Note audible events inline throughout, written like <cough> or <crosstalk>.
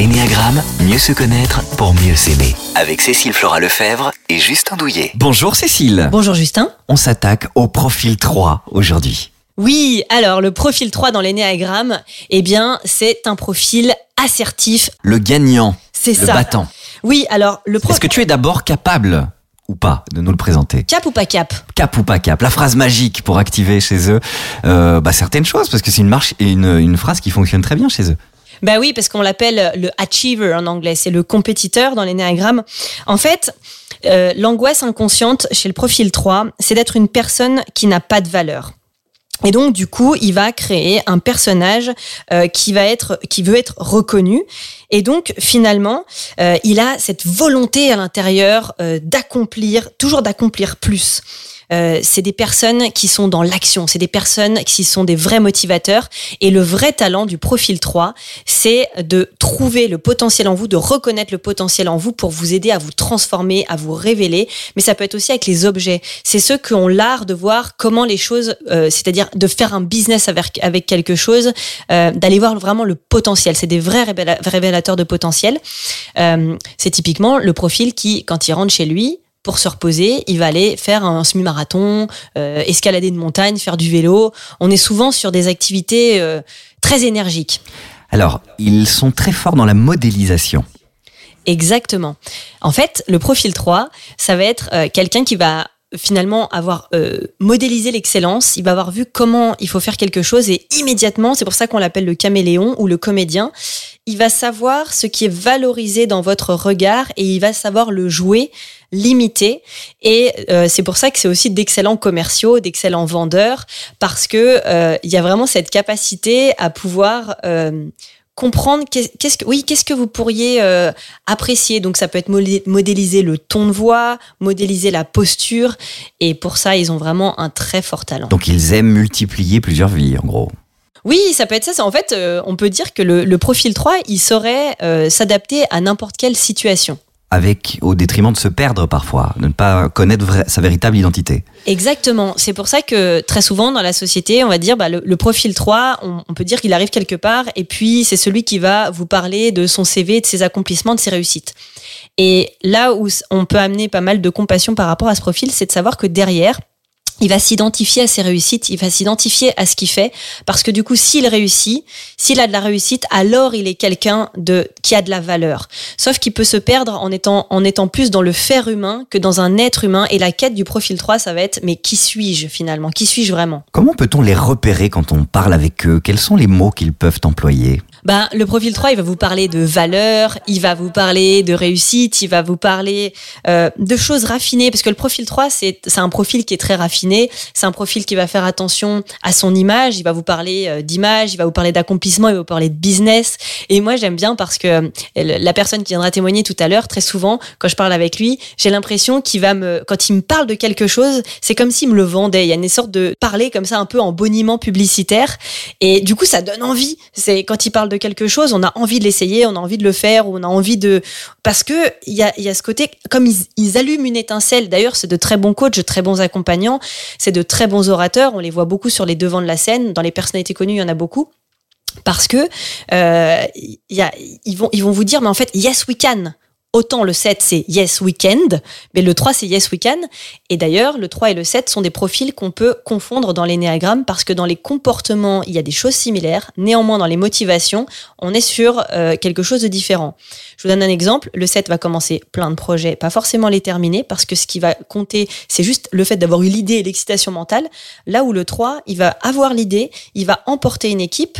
L'énéagramme, mieux se connaître pour mieux s'aimer. Avec Cécile Flora Lefebvre et Justin Douillet. Bonjour Cécile. Bonjour Justin. On s'attaque au profil 3 aujourd'hui. Oui, alors le profil 3 dans l'énéagramme, eh bien, c'est un profil assertif. Le gagnant. C'est le ça. battant. Oui, alors le Est-ce profil que tu es d'abord capable ou pas de nous le présenter? Cap ou pas cap? Cap ou pas cap La phrase magique pour activer chez eux euh, bah, certaines choses, parce que c'est une, marche, une, une phrase qui fonctionne très bien chez eux. Bah oui, parce qu'on l'appelle le achiever en anglais, c'est le compétiteur dans l'énéagramme. En fait, euh, l'angoisse inconsciente chez le profil 3, c'est d'être une personne qui n'a pas de valeur. Et donc du coup, il va créer un personnage euh, qui va être, qui veut être reconnu. Et donc finalement, euh, il a cette volonté à l'intérieur euh, d'accomplir, toujours d'accomplir plus. Euh, c'est des personnes qui sont dans l'action, c'est des personnes qui sont des vrais motivateurs. Et le vrai talent du profil 3, c'est de trouver le potentiel en vous, de reconnaître le potentiel en vous pour vous aider à vous transformer, à vous révéler. Mais ça peut être aussi avec les objets. C'est ceux qui ont l'art de voir comment les choses, euh, c'est-à-dire de faire un business avec, avec quelque chose, euh, d'aller voir vraiment le potentiel. C'est des vrais révéla- révélateurs de potentiel. Euh, c'est typiquement le profil qui, quand il rentre chez lui, pour se reposer, il va aller faire un semi-marathon, euh, escalader une montagne, faire du vélo. On est souvent sur des activités euh, très énergiques. Alors, ils sont très forts dans la modélisation. Exactement. En fait, le profil 3, ça va être euh, quelqu'un qui va finalement avoir euh, modélisé l'excellence, il va avoir vu comment il faut faire quelque chose et immédiatement, c'est pour ça qu'on l'appelle le caméléon ou le comédien, il va savoir ce qui est valorisé dans votre regard et il va savoir le jouer, l'imiter et euh, c'est pour ça que c'est aussi d'excellents commerciaux, d'excellents vendeurs parce que euh, il y a vraiment cette capacité à pouvoir euh, comprendre qu'est- qu'est-ce que oui qu'est-ce que vous pourriez euh, apprécier. Donc ça peut être modé- modéliser le ton de voix modéliser la posture. Et pour ça ils ont vraiment un très fort talent. Donc, ils aiment multiplier plusieurs vies, en gros. oui ça peut être ça. En fait euh, on peut dire que le, le profil 3 il saurait euh, s'adapter à n'importe quelle situation Avec, au détriment de se perdre parfois, de ne pas connaître sa véritable identité. Exactement. C'est pour ça que très souvent dans la société, on va dire bah, le, profil 3, on, peut dire qu'il arrive quelque part et puis c'est celui qui va vous parler de son CV, de ses accomplissements, de ses réussites. Et là où on peut amener pas mal de compassion par rapport à ce profil, c'est de savoir que derrière, il va s'identifier à ses réussites, il va s'identifier à ce qu'il fait, parce que du coup, s'il réussit, s'il a de la réussite, alors il est quelqu'un de qui a de la valeur. Sauf qu'il peut se perdre en étant en étant plus dans le faire humain que dans un être humain. Et la quête du profil 3, ça va être mais qui suis-je finalement? Qui suis-je vraiment? Comment peut-on les repérer quand on parle avec eux? Quels sont les mots qu'ils peuvent employer? Ben, le profil 3, il va vous parler de valeur, il va vous parler de réussite, il va vous parler euh, de choses raffinées, parce que le profil 3, c'est un profil qui est très raffiné, c'est un profil qui va faire attention à son image, il va vous parler euh, d'image, il va vous parler d'accomplissement, il va vous parler de business. Et moi, j'aime bien parce que euh, la personne qui viendra témoigner tout à l'heure, très souvent, quand je parle avec lui, j'ai l'impression qu'il va me, quand il me parle de quelque chose, c'est comme s'il me le vendait. Il y a une sorte de parler comme ça, un peu en boniment publicitaire. Et du coup, ça donne envie. C'est quand il parle de quelque chose, on a envie de l'essayer, on a envie de le faire, on a envie de parce que il y a, y a ce côté comme ils, ils allument une étincelle. D'ailleurs, c'est de très bons coachs, de très bons accompagnants, c'est de très bons orateurs. On les voit beaucoup sur les devants de la scène. Dans les personnalités connues, il y en a beaucoup. Parce que euh, y a, ils vont ils vont vous dire mais en fait yes we can. Autant le 7 c'est yes weekend, mais le 3 c'est yes we can. Et d'ailleurs, le 3 et le 7 sont des profils qu'on peut confondre dans l'énéagramme parce que dans les comportements, il y a des choses similaires. Néanmoins, dans les motivations, on est sur euh, quelque chose de différent. Je vous donne un exemple. Le 7 va commencer plein de projets, pas forcément les terminer parce que ce qui va compter, c'est juste le fait d'avoir eu l'idée et l'excitation mentale. Là où le 3, il va avoir l'idée, il va emporter une équipe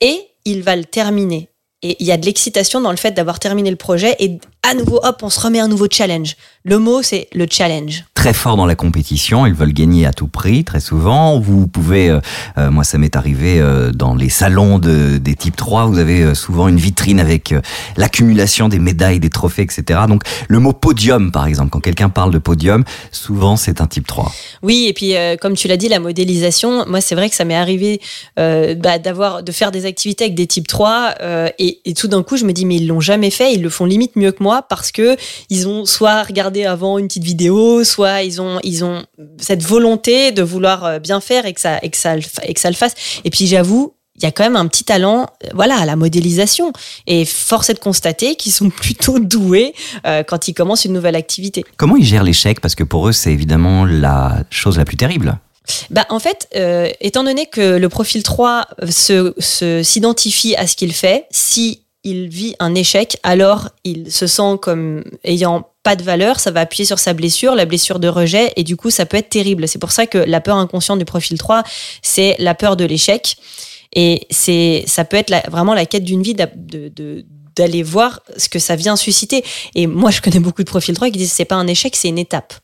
et il va le terminer. Et il y a de l'excitation dans le fait d'avoir terminé le projet et à nouveau, hop, on se remet un nouveau challenge. Le mot, c'est le challenge. Très forts dans la compétition, ils veulent gagner à tout prix, très souvent. Vous pouvez, euh, euh, moi ça m'est arrivé euh, dans les salons de, des types 3, vous avez euh, souvent une vitrine avec euh, l'accumulation des médailles, des trophées, etc. Donc le mot podium, par exemple, quand quelqu'un parle de podium, souvent c'est un type 3. Oui, et puis euh, comme tu l'as dit, la modélisation, moi c'est vrai que ça m'est arrivé euh, bah, d'avoir, de faire des activités avec des types 3 euh, et, et tout d'un coup je me dis mais ils l'ont jamais fait, ils le font limite mieux que moi parce que ils ont soit regardé avant une petite vidéo, soit ils ont ils ont cette volonté de vouloir euh, bien faire et que ça et que ça et que ça le fasse. Et puis j'avoue, il y a quand même un petit talent, euh, voilà, à la modélisation. Et force est de constater qu'ils sont <laughs> plutôt doués euh, quand ils commencent une nouvelle activité. Comment ils gèrent l'échec? Parce que pour eux, c'est évidemment la chose la plus terrible. Bah, en fait, euh, étant donné que le profil 3 se, se, s'identifie à ce qu'il fait, si il vit un échec, alors il se sent comme ayant pas de valeur, ça va appuyer sur sa blessure, la blessure de rejet, et du coup, ça peut être terrible. C'est pour ça que la peur inconsciente du profil 3, c'est la peur de l'échec. Et c'est, ça peut être vraiment la quête d'une vie de, d'aller voir ce que ça vient susciter. Et moi, je connais beaucoup de profils 3 qui disent c'est pas un échec, c'est une étape.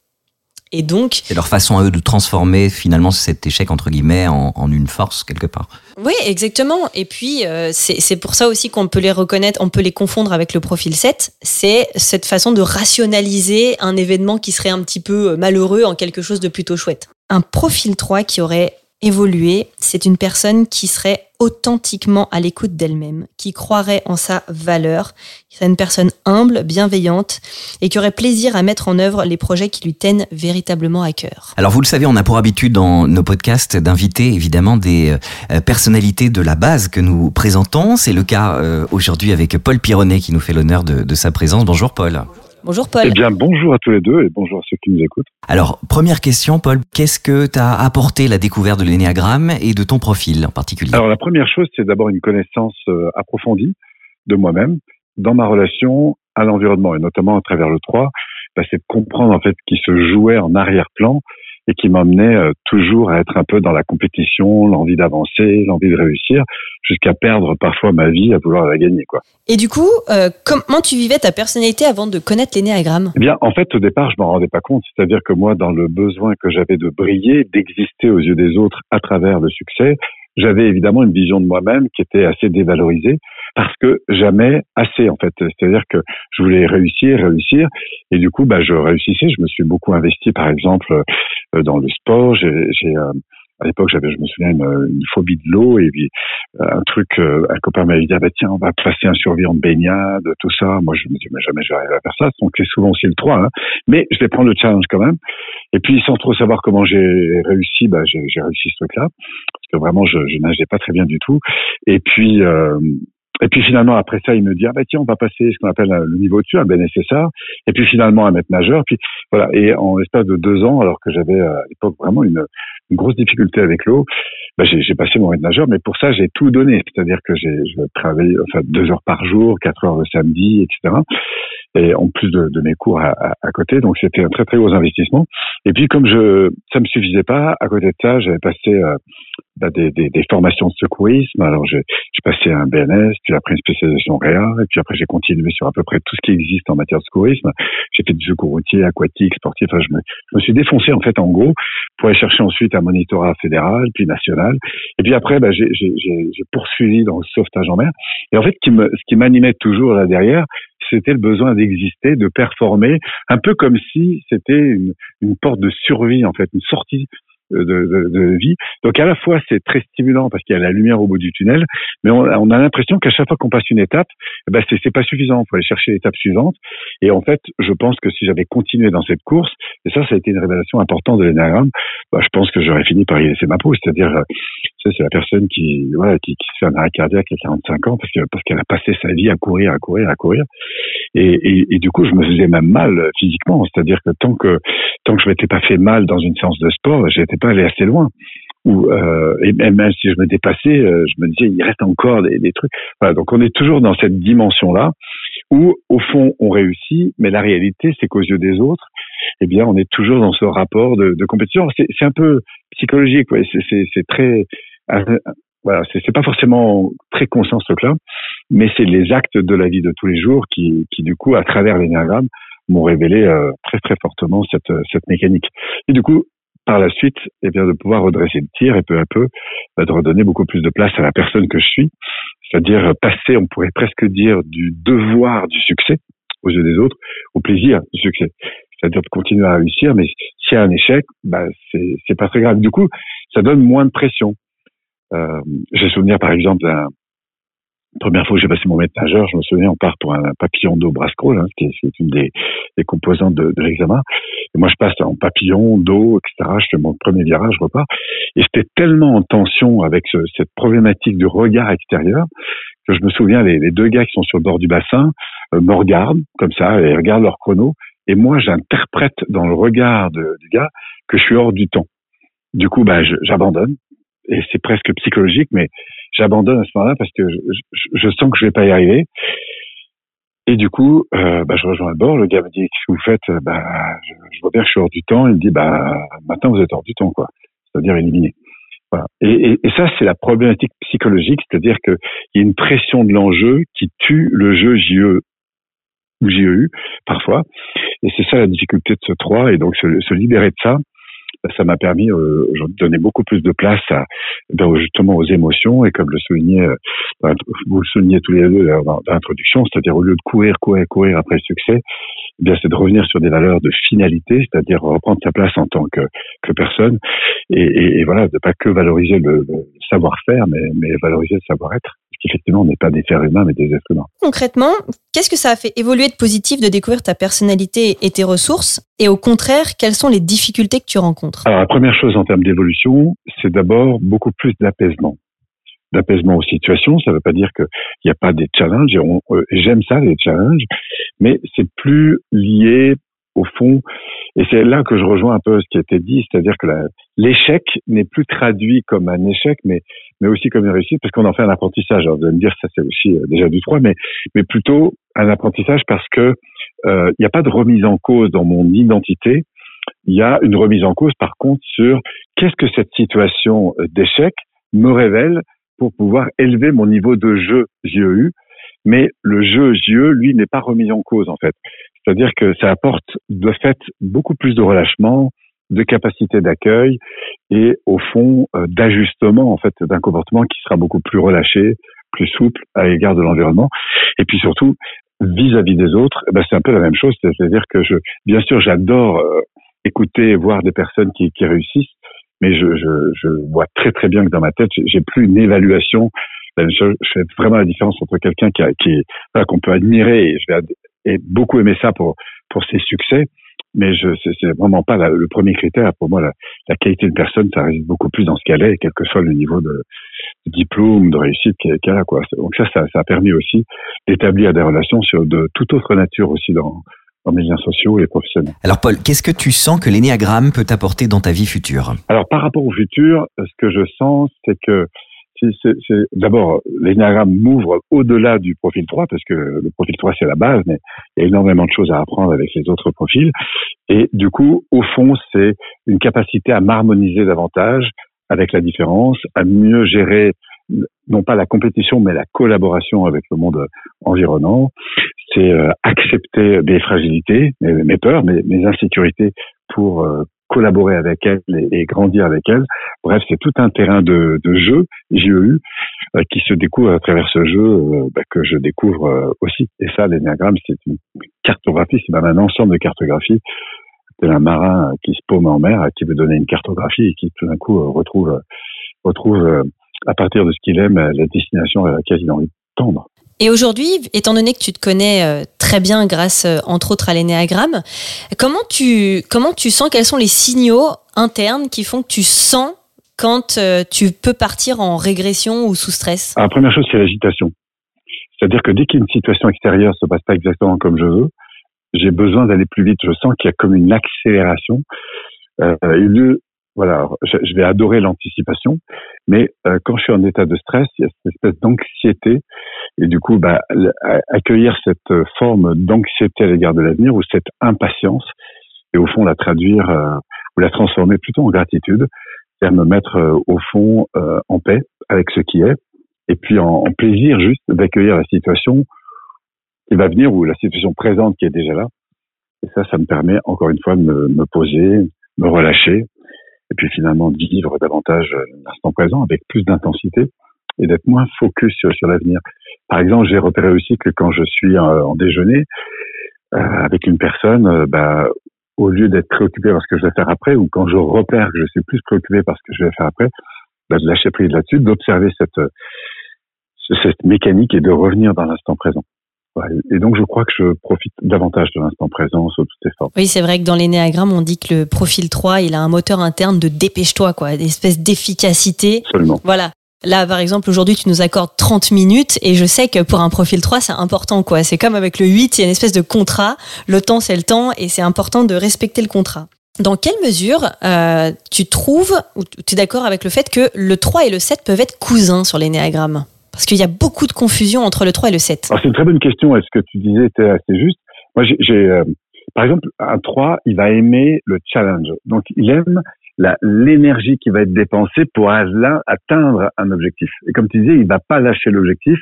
Et donc. C'est leur façon à eux de transformer finalement cet échec, entre guillemets, en, une force quelque part. Oui, exactement. Et puis, euh, c'est pour ça aussi qu'on peut les reconnaître, on peut les confondre avec le profil 7. C'est cette façon de rationaliser un événement qui serait un petit peu malheureux en quelque chose de plutôt chouette. Un profil 3 qui aurait évoluer, c'est une personne qui serait authentiquement à l'écoute d'elle-même, qui croirait en sa valeur, qui serait une personne humble, bienveillante et qui aurait plaisir à mettre en œuvre les projets qui lui tiennent véritablement à cœur. Alors vous le savez, on a pour habitude dans nos podcasts d'inviter évidemment des euh, personnalités de la base que nous présentons. C'est le cas euh, aujourd'hui avec Paul Pironnet qui nous fait l'honneur de, de sa présence. Bonjour Paul. Paul. Eh bien, bonjour à tous les deux et bonjour à ceux qui nous écoutent. Alors, première question, Paul, qu'est-ce que t'as apporté la découverte de l'énéagramme et de ton profil en particulier? Alors, la première chose, c'est d'abord une connaissance euh, approfondie de moi-même dans ma relation à l'environnement et notamment à travers le 3, bah, c'est de comprendre en fait ce qui se jouait en arrière-plan et qui m'emmenait euh, toujours à être un peu dans la compétition, l'envie d'avancer, l'envie de réussir, jusqu'à perdre parfois ma vie à vouloir la gagner. Quoi. Et du coup, euh, comment tu vivais ta personnalité avant de connaître l'énéagramme Eh bien, en fait, au départ, je m'en rendais pas compte. C'est-à-dire que moi, dans le besoin que j'avais de briller, d'exister aux yeux des autres à travers le succès, j'avais évidemment une vision de moi-même qui était assez dévalorisée parce que jamais assez en fait. C'est-à-dire que je voulais réussir, réussir, et du coup, bah, je réussissais. Je me suis beaucoup investi, par exemple, euh, dans le sport. J'ai euh, à l'époque, j'avais, je me souviens, une, phobie de l'eau et puis euh, un truc, un copain m'avait dit, ah bah tiens, on va passer un survie en baignade, tout ça. Moi, je me dis, mais jamais je vais à faire ça. Donc, c'est souvent aussi le 3, hein. mais je vais prendre le challenge quand même. Et puis, sans trop savoir comment j'ai réussi, bah, j'ai réussi ce truc-là, parce que vraiment, je, je nageais pas très bien du tout. Et puis, euh, et puis finalement, après ça, il me dit, ah bah tiens, on va passer ce qu'on appelle le niveau dessus, un BNSSA, et puis finalement un maître nageur. Puis voilà, et en l'espace de deux ans, alors que j'avais à l'époque vraiment une, une, grosse difficulté avec l'eau, bah, j'ai passé mon maître nageur, mais pour ça, j'ai tout donné. C'est-à-dire que j'ai travaillé enfin, deux heures par jour, quatre heures le samedi, etc et en plus de, de mes cours à, à, côté. Donc c'était un très très gros investissement. Et puis comme je ça me suffisait pas, à côté de ça, j'avais passé euh, bah, des, des, des, formations de secourisme. Alors j'ai passé un BNS, puis après une spécialisation réa, et puis après j'ai continué sur à peu près tout ce qui existe en matière de secourisme. J'ai fait du secours routier, aquatique, sportif. Enfin, je me, je me suis défoncé en fait en gros pour aller chercher ensuite un monitorat fédéral, puis national. Et puis après, bah, j'ai poursuivi dans le sauvetage en mer. Et en fait, ce qui m'animait toujours là derrière, c'était le besoin d'exister, de performer, un peu comme si c'était une, porte de survie en fait, une sortie de, de, de, vie. Donc à la fois c'est très stimulant parce qu'il y a la lumière au bout du tunnel, mais on, a l'impression qu'à chaque fois qu'on passe une étape, eh ben c'est pas suffisant. Il faut aller chercher l'étape suivante. Et en fait, je pense que si j'avais continué dans cette course, et ça, ça a été une révélation importante de l'énagramme, bah, je pense que j'aurais fini par y laisser ma peau. C'est-à-dire, euh, c'est la personne qui, voilà, qui, qui, se fait un arrêt cardiaque à 45 ans parce qu'elle parce qu'elle a passé sa vie à courir, à courir, à courir. Et, et, et, du coup, je me faisais même mal physiquement. C'est-à-dire que tant que tant que je m'étais pas fait mal dans une séance de sport, j'étais pas aller assez loin. Ou euh, et même si je me dépassais, euh, je me disais il reste encore des, trucs. Voilà, donc on est toujours dans cette dimension là où au fond on réussit, mais la réalité c'est qu'aux yeux des autres, eh bien on est toujours dans ce rapport de, compétition. C'est un peu psychologique, ouais. c'est très euh, voilà, c'est pas forcément très conscient ce truc-là, mais c'est les actes de la vie de tous les jours qui, du coup, à travers l'énéagramme, m'ont révélé euh, très très fortement cette, cette mécanique. Et du coup, par la suite, eh bien, de pouvoir redresser le tir et peu à peu bah, de redonner beaucoup plus de place à la personne que je suis, c'est-à-dire passer, on pourrait presque dire, du devoir du succès aux yeux des autres au plaisir du succès. C'est-à-dire de continuer à réussir, mais s'il y a un échec, bah, c'est pas très grave. Du coup, ça donne moins de pression. Euh, J'ai souvenir, par exemple, d'un première fois que j'ai passé mon maître nageur, je me souviens, on part pour un papillon d'eau brasse hein, qui est, une des, composantes de, l'examen. Et moi, je passe en papillon, dos, etc. Je fais mon premier virage, je repars. Et j'étais tellement en tension avec cette problématique du regard extérieur que je me souviens, les, les, deux gars qui sont sur le bord du bassin euh, me regardent comme ça et regardent leur chrono. Et moi, j'interprète dans le regard de, du gars que je suis hors du temps. Du coup, bah, j'abandonne. Et c'est presque psychologique, mais j'abandonne à ce moment-là parce que je, sens que je vais pas y arriver. Et du coup, euh, bah, je rejoins le bord. Le gars me dit qu'est-ce que vous faites? Bah, je, vois bien que je suis hors du temps. Il me dit bah maintenant vous êtes hors du temps, quoi. C'est-à-dire éliminé. Et, ça, c'est la problématique psychologique, c'est-à-dire qu'il y a une pression de l'enjeu qui tue le jeu JE ou JEU parfois. Et c'est ça la difficulté de ce 3. Et donc se libérer de ça, ça m'a permis euh, de donner beaucoup plus de place à, ben, justement aux émotions et comme le soulignait, euh, vous le soulignez tous les deux dans l'introduction, c'est-à-dire au lieu de courir, courir, courir après le succès, eh bien c'est de revenir sur des valeurs de finalité, c'est-à-dire reprendre sa place en tant que, personne et, et, et voilà, de pas que valoriser le, savoir-faire, mais valoriser le savoir-être on n'est pas des êtres humains, mais des êtres humains. Concrètement, qu'est-ce que ça a fait évoluer de positif de découvrir ta personnalité et tes ressources? Et au contraire, quelles sont les difficultés que tu rencontres? Alors, la première chose en termes d'évolution, c'est d'abord beaucoup plus d'apaisement. D'apaisement aux situations, ça ne veut pas dire qu'il n'y a pas des challenges, euh, j'aime ça, les challenges, mais c'est plus lié au fond, et c'est là que je rejoins un peu ce qui a été dit, c'est-à-dire que l'échec n'est plus traduit comme un échec, mais mais aussi comme une réussite, parce qu'on en fait un apprentissage. Alors, vous allez me dire, ça c'est aussi euh, déjà du 3, mais, mais plutôt un apprentissage parce que euh, il n'y a pas de remise en cause dans mon identité. Il y a une remise en cause, par contre, sur qu'est-ce que cette situation euh, d'échec me révèle pour pouvoir élever mon niveau de jeu JEU. Mais le jeu JE, lui, n'est pas remis en cause, en fait. C'est-à-dire que ça apporte de fait beaucoup plus de relâchement, de capacité d'accueil et au fond euh, d'ajustement en fait d'un comportement qui sera beaucoup plus relâché, plus souple à l'égard de l'environnement et puis surtout vis-à-vis des autres, eh ben c'est un peu la même chose, c'est-à-dire que bien sûr j'adore euh, écouter et voir des personnes qui, réussissent, mais je, vois très très bien que dans ma tête j'ai plus une évaluation. Je, fais vraiment la différence entre quelqu'un qui qu'on peut admirer et je vais et beaucoup aimer ça pour pour ses succès. Mais je c'est vraiment pas la, le premier critère. Pour moi la, la, qualité de personne ça réside beaucoup plus dans ce qu'elle est quel que soit le niveau de, de diplôme de réussite qu'elle a quoi. Donc ça, ça, ça a permis aussi d'établir des relations sur de toute autre nature aussi dans dans mes liens sociaux et professionnels. Alors Paul, qu'est-ce que tu sens que l'énéagramme peut apporter dans ta vie future? Alors par rapport au futur, ce que je sens, c'est que d'abord l'énagramme m'ouvre au-delà du profil 3 parce que le profil 3 c'est la base mais il y a énormément de choses à apprendre avec les autres profils. Et du coup au fond c'est une capacité à m'harmoniser davantage avec la différence à mieux gérer non pas la compétition mais la collaboration avec le monde environnant. C'est euh, accepter mes fragilités mes, peurs mes, mes insécurités pour euh, collaborer avec elle et, grandir avec elle. Bref, c'est tout un terrain de, jeu, JEU, euh, qui se découvre à travers ce jeu euh, bah, que je découvre euh, aussi. Et ça, l'énéagramme, c'est une cartographie, c'est même un ensemble de cartographies. C'est un marin qui se paume en mer, qui veut donner une cartographie et qui tout d'un coup retrouve, retrouve à partir de ce qu'il aime la destination à laquelle il a envie de tendre. Et aujourd'hui, étant donné que tu te connais euh, très bien grâce, euh, entre autres, à l'énéagramme, comment tu, comment tu sens, quels sont les signaux internes qui font que tu sens quand euh, tu peux partir en régression ou sous stress? La première chose, c'est l'agitation. C'est-à-dire que dès qu'une situation extérieure se passe pas exactement comme je veux, j'ai besoin d'aller plus vite. Je sens qu'il y a comme une accélération. Euh, lieu voilà, je, vais adorer l'anticipation, mais euh, quand je suis en état de stress, il y a cette espèce d'anxiété, et du coup, bah, accueillir cette forme d'anxiété à l'égard de l'avenir ou cette impatience, et au fond la traduire euh, ou la transformer plutôt en gratitude, c'est-à-dire me mettre euh, au fond en paix avec ce qui est, et puis en, en plaisir juste d'accueillir la situation qui va venir ou la situation présente qui est déjà là. Et ça, ça me permet encore une fois de me, me poser, me relâcher, et puis finalement vivre davantage euh, l'instant présent avec plus d'intensité et d'être moins focus sur, sur l'avenir. Par exemple, j'ai repéré aussi que quand je suis en, déjeuner euh, avec une personne, euh, bah, au lieu d'être préoccupé par ce que je vais faire après, ou quand je repère que je suis plus préoccupé par ce que je vais faire après, bah, de lâcher prise là-dessus, d'observer cette, cette mécanique et de revenir dans l'instant présent. Et donc, je crois que je profite davantage de l'instant présent sur toutes ces formes. Oui, c'est vrai que dans l'énéagramme, on dit que le profil 3, il a un moteur interne de dépêche-toi, quoi, une espèce d'efficacité. Absolument. Voilà. Là, par exemple, aujourd'hui, tu nous accordes 30 minutes et je sais que pour un profil 3, c'est important, quoi. C'est comme avec le 8, il y a une espèce de contrat. Le temps, c'est le temps et c'est important de respecter le contrat. Dans quelle mesure euh, tu trouves, ou tu es d'accord avec le fait que le 3 et le 7 peuvent être cousins sur l'énéagramme? Parce qu'il y a beaucoup de confusion entre le 3 et le 7. C'est une très bonne question. Est-ce que tu disais était assez juste? Moi, j'ai, euh, par exemple, un 3, il va aimer le challenge. Donc, il aime l'énergie qui va être dépensée pour atteindre un objectif. Et comme tu disais, il va pas lâcher l'objectif.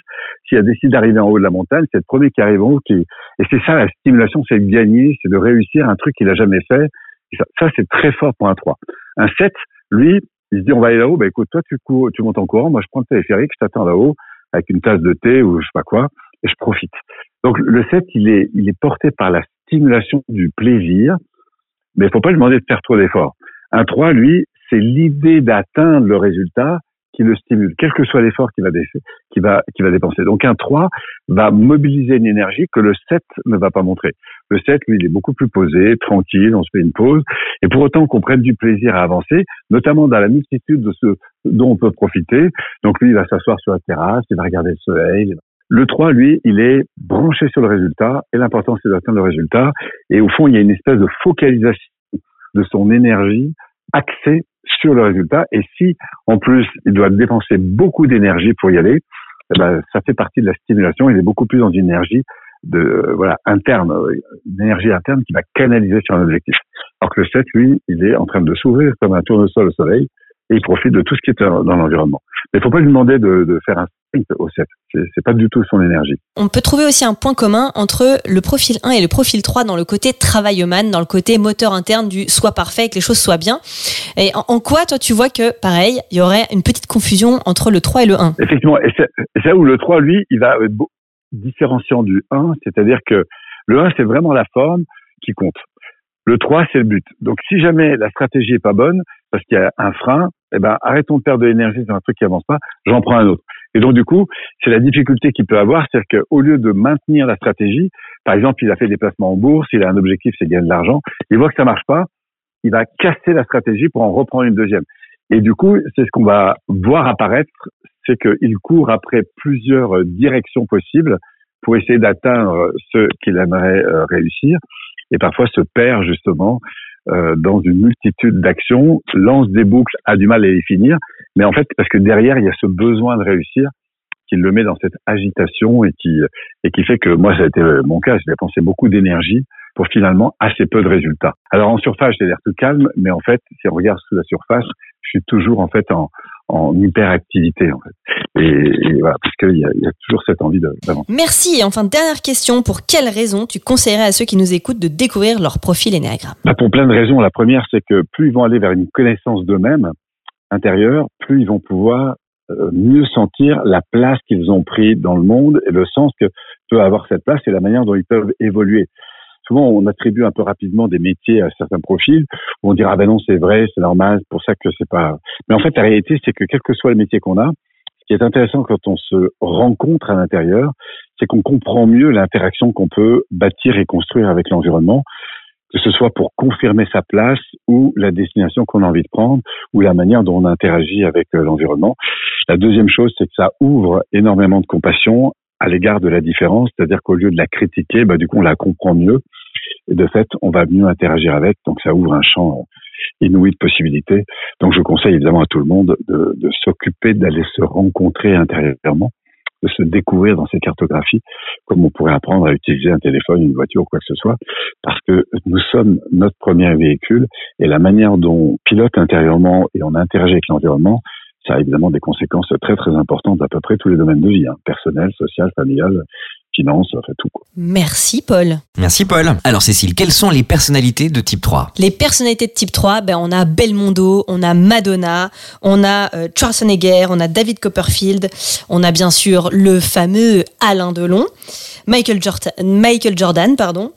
S'il a décidé d'arriver en haut de la montagne, c'est le premier qui arrive en haut qui. Et c'est ça la stimulation, c'est de gagner, c'est de réussir un truc qu'il a jamais fait. ça, c'est très fort pour un 3. Un 7, lui, il se dit on va aller là-haut. Bah écoute, toi tu cours, tu montes en courant, moi je prends le téléphérique, je t'attends là-haut avec une tasse de thé ou je sais pas quoi, et je profite. Donc le 7, il est, il est porté par la stimulation du plaisir, mais il faut pas lui demander de faire trop d'efforts. Un 3, lui, c'est l'idée d'atteindre le résultat qui le stimule, quel que soit l'effort qu'il va, qui va, qui va dépenser. Donc un 3 va mobiliser une énergie que le 7 ne va pas montrer. Le 7, lui, il est beaucoup plus posé, tranquille, on se fait une pause. Et pour autant qu'on prenne du plaisir à avancer, notamment dans la multitude de ce dont on peut profiter. Donc lui, il va s'asseoir sur la terrasse, il va regarder le soleil. Le 3, lui, il est branché sur le résultat. Et l'important, c'est d'atteindre le résultat. Et au fond, il y a une espèce de focalisation de son énergie axée sur le résultat. Et si, en plus, il doit dépenser beaucoup d'énergie pour y aller, eh ben, ça fait partie de la stimulation. Il est beaucoup plus dans une énergie de voilà interne, une énergie interne qui va canaliser sur un objectif. Alors que le 7, lui, il est en train de s'ouvrir comme un tournesol au soleil et il profite de tout ce qui est dans l'environnement. Mais il faut pas lui demander de, de faire un sprint au 7. C'est pas du tout son énergie. On peut trouver aussi un point commun entre le profil 1 et le profil 3 dans le côté travailleman, dans le côté moteur interne du soit parfait, que les choses soient bien. Et en, quoi, toi, tu vois que, pareil, il y aurait une petite confusion entre le 3 et le 1 Effectivement. Et c'est là où le 3, lui, il va être différenciant du 1, c'est-à-dire que le 1, c'est vraiment la forme qui compte. Le 3, c'est le but. Donc, si jamais la stratégie est pas bonne, parce qu'il y a un frein, eh ben, arrêtons de perdre de l'énergie sur un truc qui avance pas, j'en prends un autre. Et donc, du coup, c'est la difficulté qu'il peut avoir, c'est-à-dire qu'au lieu de maintenir la stratégie, par exemple, il a fait des placements en bourse, il a un objectif, c'est gagner de l'argent, il voit que ça marche pas, il va casser la stratégie pour en reprendre une deuxième. Et du coup, c'est ce qu'on va voir apparaître, c'est qu'il court après plusieurs directions possibles pour essayer d'atteindre ce qu'il aimerait euh, réussir et parfois se perd justement euh, dans une multitude d'actions, lance des boucles, a du mal à les finir, mais en fait parce que derrière il y a ce besoin de réussir qui le met dans cette agitation et qui et qui fait que moi ça a été mon cas, j'ai dépensé beaucoup d'énergie pour finalement assez peu de résultats. Alors en surface j'ai l'air tout calme, mais en fait si on regarde sous la surface, je suis toujours en fait en, en hyperactivité en fait. Et, voilà, parce qu'il y, a, y a toujours cette envie d'avancer. Merci. Et enfin, dernière question, pour quelles raisons tu conseillerais à ceux qui nous écoutent de découvrir leur profil énéagramme bah Pour plein de raisons. La première, c'est que plus ils vont aller vers une connaissance d'eux-mêmes intérieure, plus ils vont pouvoir euh, mieux sentir la place qu'ils ont pris dans le monde et le sens que peut avoir cette place et la manière dont ils peuvent évoluer souvent on attribue un peu rapidement des métiers à certains profils où on dira ah ben non c'est vrai c'est normal c'est pour ça que c'est pas mais en fait la réalité c'est que quel que soit le métier qu'on a ce qui est intéressant quand on se rencontre à l'intérieur c'est qu'on comprend mieux l'interaction qu'on peut bâtir et construire avec l'environnement que ce soit pour confirmer sa place ou la destination qu'on a envie de prendre ou la manière dont on interagit avec euh, l'environnement. La deuxième chose, c'est que ça ouvre énormément de compassion à l'égard de la différence, c'est-à-dire qu'au lieu de la critiquer, bah, du coup, on la comprend mieux. Et de fait, on va mieux interagir avec. Donc, ça ouvre un champ euh, inouï de possibilités. Donc, je conseille évidemment à tout le monde de, de s'occuper d'aller se rencontrer intérieurement, de se découvrir dans ces cartographies, comme on pourrait apprendre à utiliser un téléphone, une voiture quoi que ce soit, parce que nous sommes notre premier véhicule et la manière dont on pilote intérieurement et on interagit avec l'environnement, ça a évidemment des conséquences très très importantes à peu près tous les domaines de vie, hein, personnel, social, familial, finance, enfin tout. Quoi. Merci Paul. Merci Paul. Alors Cécile, quelles sont les personnalités de type 3 Les personnalités de type 3, ben, on a Belmondo, on a Madonna, on a euh, Schwarzenegger, on a David Copperfield, on a bien sûr le fameux Alain Delon, Michael Jordan, Michael Jordan pardon,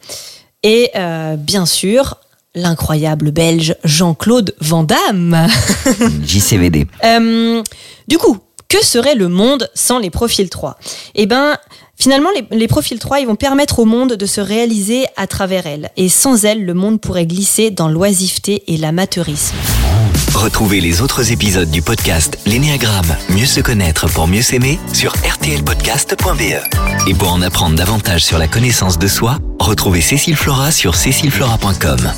et euh, bien sûr l'incroyable belge Jean-Claude Van Damme. <laughs> JCVD. Euh, du coup, que serait le monde sans les profils 3 Eh ben, Finalement, les, les profils 3, ils vont permettre au monde de se réaliser à travers elles. Et sans elles, le monde pourrait glisser dans l'oisiveté et l'amateurisme. Retrouvez les autres épisodes du podcast L'énéagramme, mieux se connaître pour mieux s'aimer sur rtlpodcast.be. Et pour en apprendre davantage sur la connaissance de soi, retrouvez Cécile Flora sur cécileflora.com.